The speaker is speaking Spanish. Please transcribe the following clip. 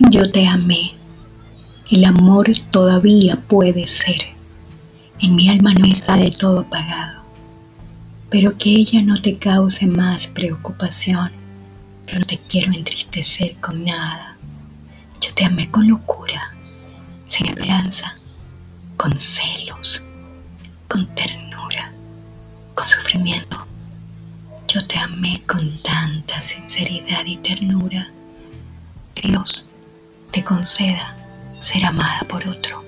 Yo te amé. El amor todavía puede ser. En mi alma no está del todo apagado. Pero que ella no te cause más preocupación. Yo no te quiero entristecer con nada. Yo te amé con locura, sin esperanza, con celos, con ternura, con sufrimiento. Yo te amé con tanta sinceridad y ternura. Dios conceda ser amada por otro.